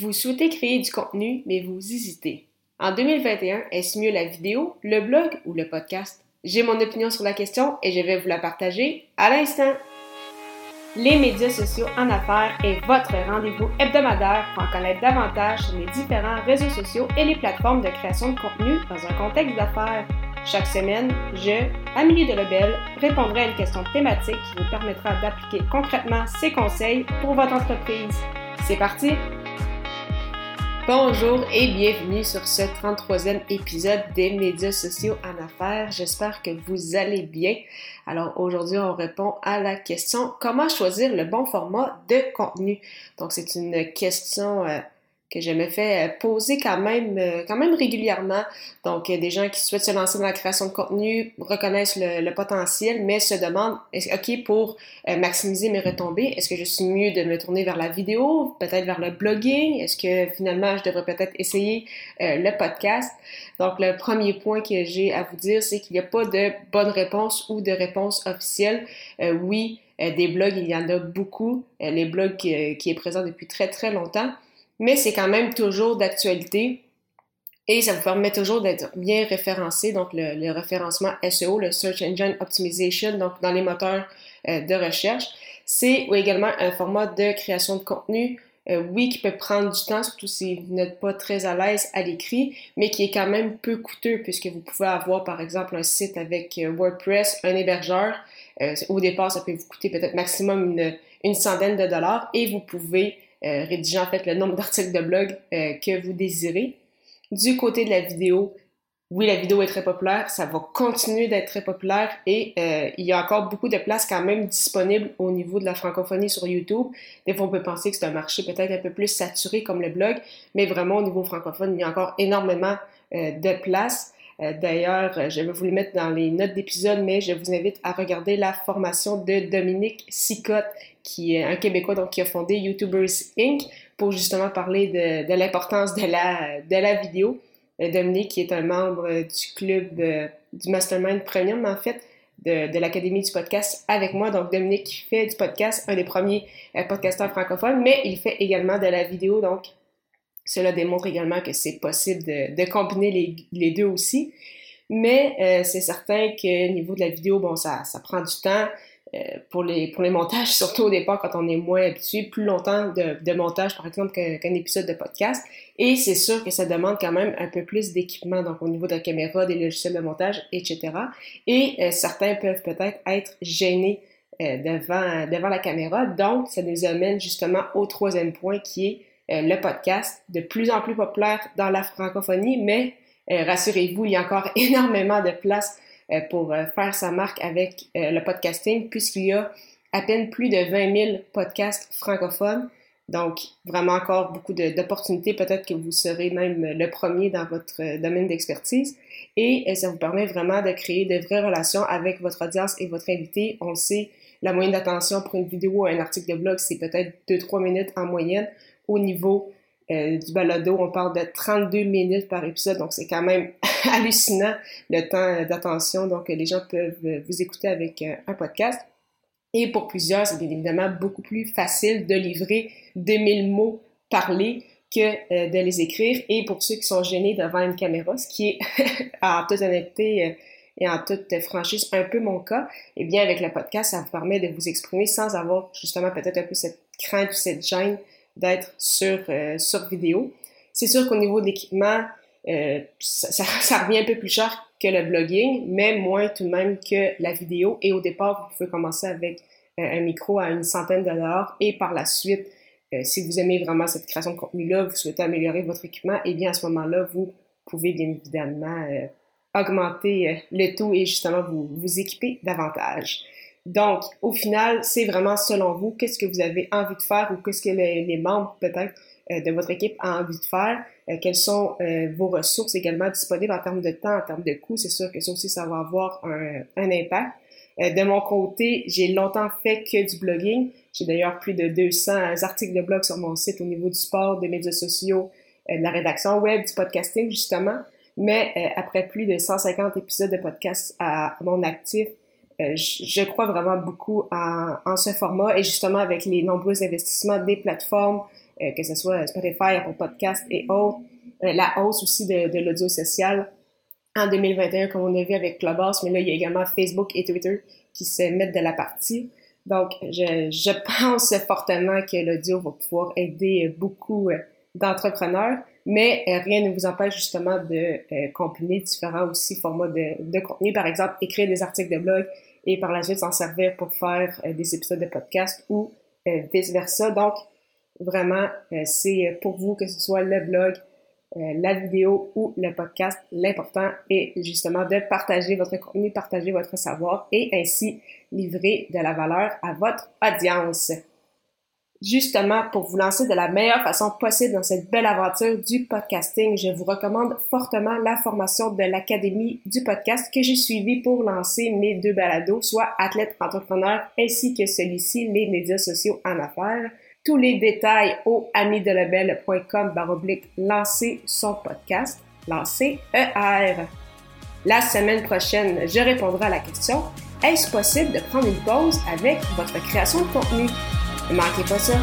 Vous souhaitez créer du contenu, mais vous hésitez. En 2021, est-ce mieux la vidéo, le blog ou le podcast? J'ai mon opinion sur la question et je vais vous la partager à l'instant. Les médias sociaux en affaires est votre rendez-vous hebdomadaire pour en connaître davantage sur les différents réseaux sociaux et les plateformes de création de contenu dans un contexte d'affaires. Chaque semaine, je, Amélie de Lebel, répondrai à une question thématique qui vous permettra d'appliquer concrètement ces conseils pour votre entreprise. C'est parti! Bonjour et bienvenue sur ce 33e épisode des médias sociaux en affaires. J'espère que vous allez bien. Alors aujourd'hui, on répond à la question comment choisir le bon format de contenu? Donc c'est une question euh, que je me fais euh, poser quand même, euh, quand même régulièrement. Donc, des gens qui souhaitent se lancer dans la création de contenu reconnaissent le, potentiel, mais se demandent, OK, pour euh, maximiser mes retombées, est-ce que je suis mieux de me tourner vers la vidéo, peut-être vers le blogging? Est-ce que finalement, je devrais peut-être essayer le podcast? Donc, le premier point que j'ai à vous dire, c'est qu'il n'y a pas de bonne réponse ou de réponse officielle. oui, des blogs, il y en a beaucoup. les blogs qui, qui est présent depuis très, très longtemps mais c'est quand même toujours d'actualité et ça vous permet toujours d'être bien référencé, donc le, référencement SEO, le Search Engine Optimization, donc dans les moteurs euh, de recherche. C'est également un format de création de contenu, euh, oui, qui peut prendre du temps, surtout si vous n'êtes pas très à l'aise à l'écrit, mais qui est quand même peu coûteux puisque vous pouvez avoir par exemple un site avec euh, WordPress, un hébergeur. au départ, ça peut vous coûter peut-être maximum une, une centaine de dollars et vous pouvez euh, rédiger en fait le nombre d'articles de blog euh, que vous désirez. Du côté de la vidéo, oui, la vidéo est très populaire, ça va continuer d'être très populaire et euh, il y a encore beaucoup de places quand même disponibles au niveau de la francophonie sur YouTube. Des fois, on peut penser que c'est un marché peut-être un peu plus saturé comme le blog, mais vraiment au niveau francophone, il y a encore énormément de places. D'ailleurs, je vais vous le mettre dans les notes d'épisode, mais je vous invite à regarder la formation de Dominique Sicotte qui est un Québécois donc qui a fondé YouTubers Inc. pour justement parler de, de l'importance de la, de la vidéo. Euh, Dominique, qui est un membre du club euh, du Mastermind Premium, en fait, de, de l'Académie du podcast avec moi. Donc, Dominique fait du podcast, un des premiers euh, podcasteurs francophones, mais il fait également de la vidéo. Donc, cela démontre également que c'est possible de, de combiner les, les, deux aussi. Mais c'est certain que au niveau de la vidéo, bon, ça, ça prend du temps. Euh, pour les pour les montages, surtout au départ quand on est moins habitué, plus longtemps de, de montage par exemple qu'un épisode de podcast. Et c'est sûr que ça demande quand même un peu plus d'équipement, donc au niveau de la caméra, des logiciels de montage, etc. Et euh, certains peuvent peut-être être gênés euh, devant devant la caméra. Donc ça nous amène justement au troisième point qui est le podcast, de plus en plus populaire dans la francophonie, mais rassurez-vous, il y a encore énormément de place euh, pour euh, faire sa marque avec euh, le podcasting, puisqu'il y a à peine plus de 20 000 podcasts francophones. Donc, vraiment encore beaucoup d'opportunités. Peut-être que vous serez même le premier dans votre domaine d'expertise. Et ça vous permet vraiment de créer de vraies relations avec votre audience et votre invité. On le sait, la moyenne d'attention pour une vidéo ou un article de blog, c'est peut-être 2-3 minutes en moyenne. Au niveau euh, du balado, on parle de 32 minutes par épisode, donc c'est quand même hallucinant le temps d'attention. Donc les gens peuvent vous écouter avec euh, un podcast. Et pour plusieurs, c'est bien évidemment beaucoup plus facile de livrer 2000 mots parlés que euh, de les écrire. Et pour ceux qui sont gênés devant une caméra, ce qui est en toute honnêteté et en toute franchise un peu mon cas, eh bien avec le podcast, ça vous permet de vous exprimer sans avoir justement peut-être un peu cette crainte ou cette gêne d'être sur, euh, sur vidéo. C'est sûr qu'au niveau de l'équipement, euh, ça, ça, revient un peu plus cher que le blogging, mais moins tout de même que la vidéo. Et au départ, vous pouvez commencer avec euh, un micro à une centaine de dollars et par la suite, si vous aimez vraiment cette création de contenu-là, vous souhaitez améliorer votre équipement, et eh bien à ce moment-là, vous pouvez bien évidemment augmenter le tout et justement vous, vous équiper davantage. Donc, au final, c'est vraiment selon vous, qu'est-ce que vous avez envie de faire ou qu'est-ce que les, membres peut-être euh, de votre équipe ont envie de faire, euh, quelles sont euh, vos ressources également disponibles en termes de temps, en termes de coûts? C'est sûr que ça aussi, ça va avoir un, un impact. de mon côté, j'ai longtemps fait que du blogging. J'ai d'ailleurs plus de 200 articles de blog sur mon site au niveau du sport, des médias sociaux, de la rédaction web, du podcasting justement. Mais après plus de 150 épisodes de podcast à mon actif, euh, je, crois vraiment beaucoup en, ce format et justement avec les nombreux investissements des plateformes que ce soit Spotify, Apple Podcast et autres. la hausse aussi de, de l'audio social en 2021, comme on a vu avec Clubhouse, mais là, il y a également Facebook et Twitter qui se mettent de la partie. Donc, je, je pense fortement que l'audio va pouvoir aider beaucoup euh, d'entrepreneurs, mais euh, rien ne vous empêche justement de euh, combiner différents aussi formats de, de, contenu. Par exemple, écrire des articles de blog et par la suite s'en servir pour faire des épisodes de podcast ou vice-versa. Donc, vraiment, c'est pour vous que ce soit le blog, euh, la vidéo ou le podcast, l'important est justement de partager votre contenu, partager votre savoir et ainsi livrer de la valeur à votre audience. Justement, pour vous lancer de la meilleure façon possible dans cette belle aventure du podcasting, je vous recommande fortement la formation de l'Académie du podcast que j'ai suivie pour lancer mes deux balados, soit athlète entrepreneur ainsi que celui-ci, les médias sociaux en affaires. Tous les détails au amidelabel.com baroblique lancer son podcast, lancer ER. La semaine prochaine, je répondrai à la question est-ce possible de prendre une pause avec votre création de contenu? Ne manquez pas ça.